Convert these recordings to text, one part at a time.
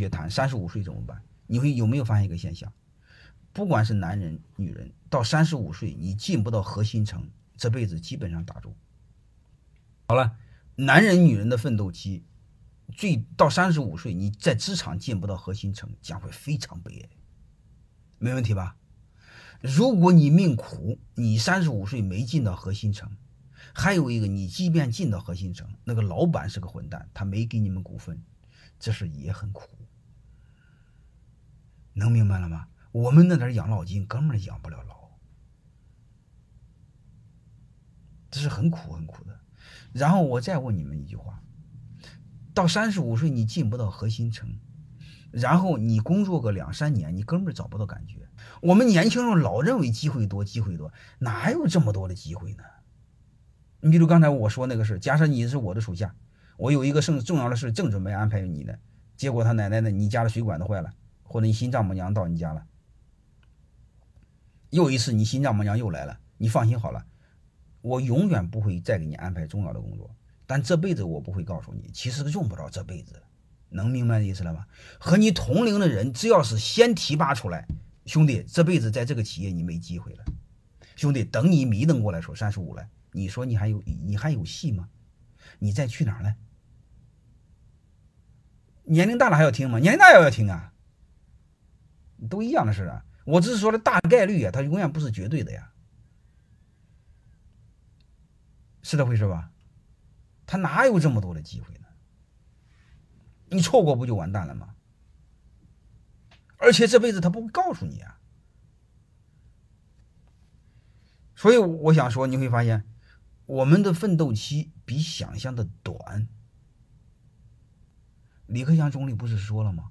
别谈三十五岁怎么办？你会有没有发现一个现象？不管是男人、女人，到三十五岁你进不到核心层，这辈子基本上打住。好了，男人、女人的奋斗期，最到三十五岁，你在职场进不到核心层，将会非常悲哀。没问题吧？如果你命苦，你三十五岁没进到核心层，还有一个，你即便进到核心层，那个老板是个混蛋，他没给你们股份，这事也很苦。能明白了吗？我们那点养老金根本养不了老，这是很苦很苦的。然后我再问你们一句话：到三十五岁你进不到核心层，然后你工作个两三年，你根本找不到感觉。我们年轻人老认为机会多，机会多，哪有这么多的机会呢？你比如刚才我说那个事，假设你是我的属下，我有一个重重要的事正准备安排你呢，结果他奶奶的，你家的水管子坏了。或者你新丈母娘到你家了，又一次你新丈母娘又来了，你放心好了，我永远不会再给你安排重要的工作，但这辈子我不会告诉你，其实用不着这辈子，能明白意思了吗？和你同龄的人，只要是先提拔出来，兄弟，这辈子在这个企业你没机会了，兄弟，等你迷瞪过来说三十五了，你说你还有你还有戏吗？你再去哪呢？年龄大了还要听吗？年龄大也要听啊。都一样的事啊，我只是说的大概率啊，它永远不是绝对的呀，是这回事吧？他哪有这么多的机会呢？你错过不就完蛋了吗？而且这辈子他不会告诉你啊。所以我想说，你会发现，我们的奋斗期比想象的短。李克强总理不是说了吗？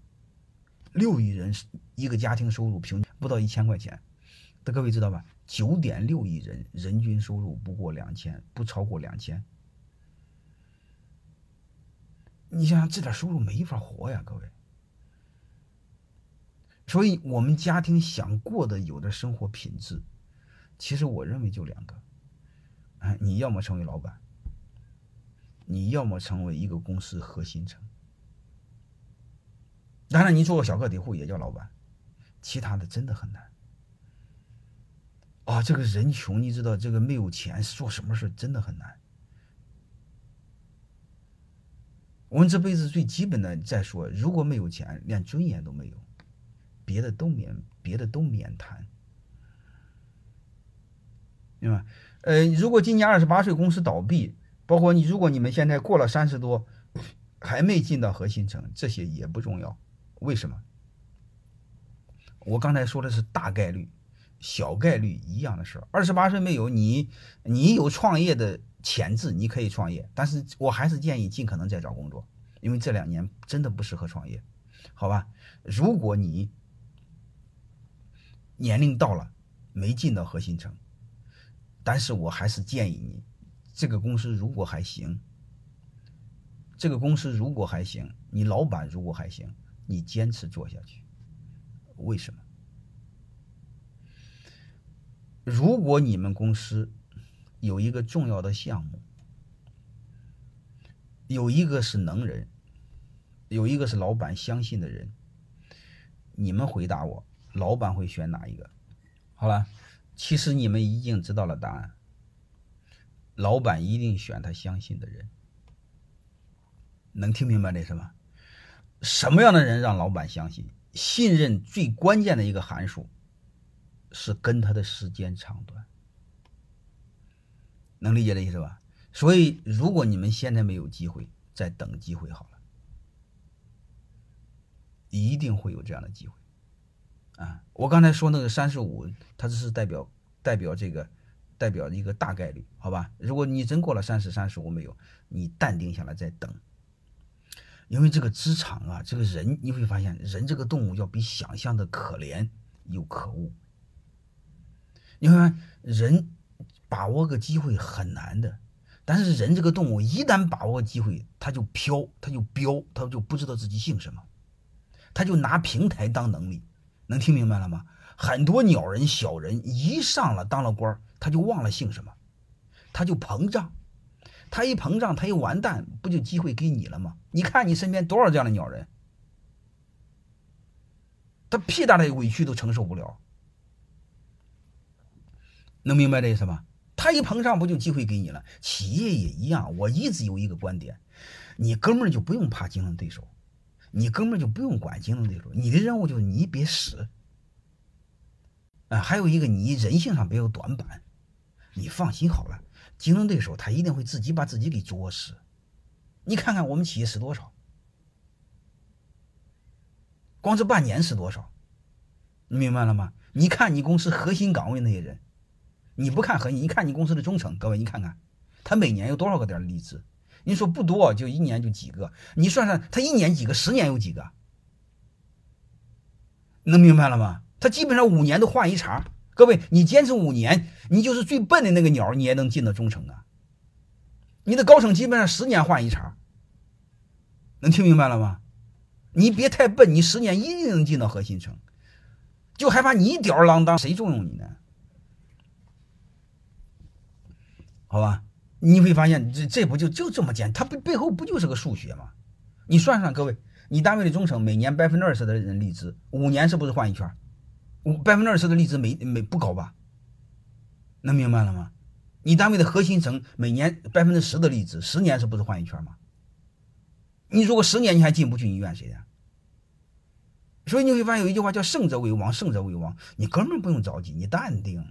六亿人一个家庭收入平均不到一千块钱，这各位知道吧？九点六亿人人均收入不过两千，不超过两千。你想想，这点收入没法活呀，各位。所以，我们家庭想过的有的生活品质，其实我认为就两个：哎，你要么成为老板，你要么成为一个公司核心层。当然，你做个小个体户也叫老板，其他的真的很难。啊，这个人穷，你知道，这个没有钱做什么事真的很难。我们这辈子最基本的再说，如果没有钱，连尊严都没有，别的都免，别的都免谈，明白？呃，如果今年二十八岁公司倒闭，包括你，如果你们现在过了三十多，还没进到核心层，这些也不重要。为什么？我刚才说的是大概率，小概率一样的事儿。二十八岁没有你，你有创业的潜质，你可以创业。但是我还是建议尽可能再找工作，因为这两年真的不适合创业，好吧？如果你年龄到了没进到核心层，但是我还是建议你，这个公司如果还行，这个公司如果还行，你老板如果还行。你坚持做下去，为什么？如果你们公司有一个重要的项目，有一个是能人，有一个是老板相信的人，你们回答我，老板会选哪一个？好了，其实你们已经知道了答案，老板一定选他相信的人，能听明白这是吗？什么样的人让老板相信？信任最关键的一个函数是跟他的时间长短，能理解这意思吧？所以，如果你们现在没有机会，再等机会好了，一定会有这样的机会。啊，我刚才说那个三十五，它只是代表代表这个代表一个大概率，好吧？如果你真过了三十、三十五没有，你淡定下来再等。因为这个职场啊，这个人你会发现，人这个动物要比想象的可怜又可恶。你看，人把握个机会很难的，但是人这个动物一旦把握机会，他就飘，他就飙，他就不知道自己姓什么，他就拿平台当能力，能听明白了吗？很多鸟人、小人一上了当了官他就忘了姓什么，他就膨胀。他一膨胀，他一完蛋，不就机会给你了吗？你看你身边多少这样的鸟人，他屁大的委屈都承受不了。能明白这意思吗？他一膨胀，不就机会给你了？企业也一样。我一直有一个观点，你哥们儿就不用怕竞争对手，你哥们儿就不用管竞争对手，你的任务就是你别死。啊，还有一个，你人性上别有短板，你放心好了，竞争对手他一定会自己把自己给作死。你看看我们企业死多少，光这半年死多少，你明白了吗？你看你公司核心岗位那些人，你不看核心，你看你公司的中层，各位你看看，他每年有多少个点离职？你说不多，就一年就几个，你算算他一年几个，十年有几个？能明白了吗？他基本上五年都换一茬，各位，你坚持五年，你就是最笨的那个鸟，你也能进到中层啊。你的高层基本上十年换一茬，能听明白了吗？你别太笨，你十年一定能进到核心层，就害怕你吊儿郎当，谁重用你呢？好吧，你会发现这这不就就这么简单？它背背后不就是个数学吗？你算算，各位，你单位的中层每年百分之二十的人离职，五年是不是换一圈？五百分之二十的离职没没不高吧？能明白了吗？你单位的核心层每年百分之十的离职，十年是不是换一圈吗？你如果十年你还进不去，你怨谁呀？所以你会发现有一句话叫“胜者为王，胜者为王”。你根本不用着急，你淡定。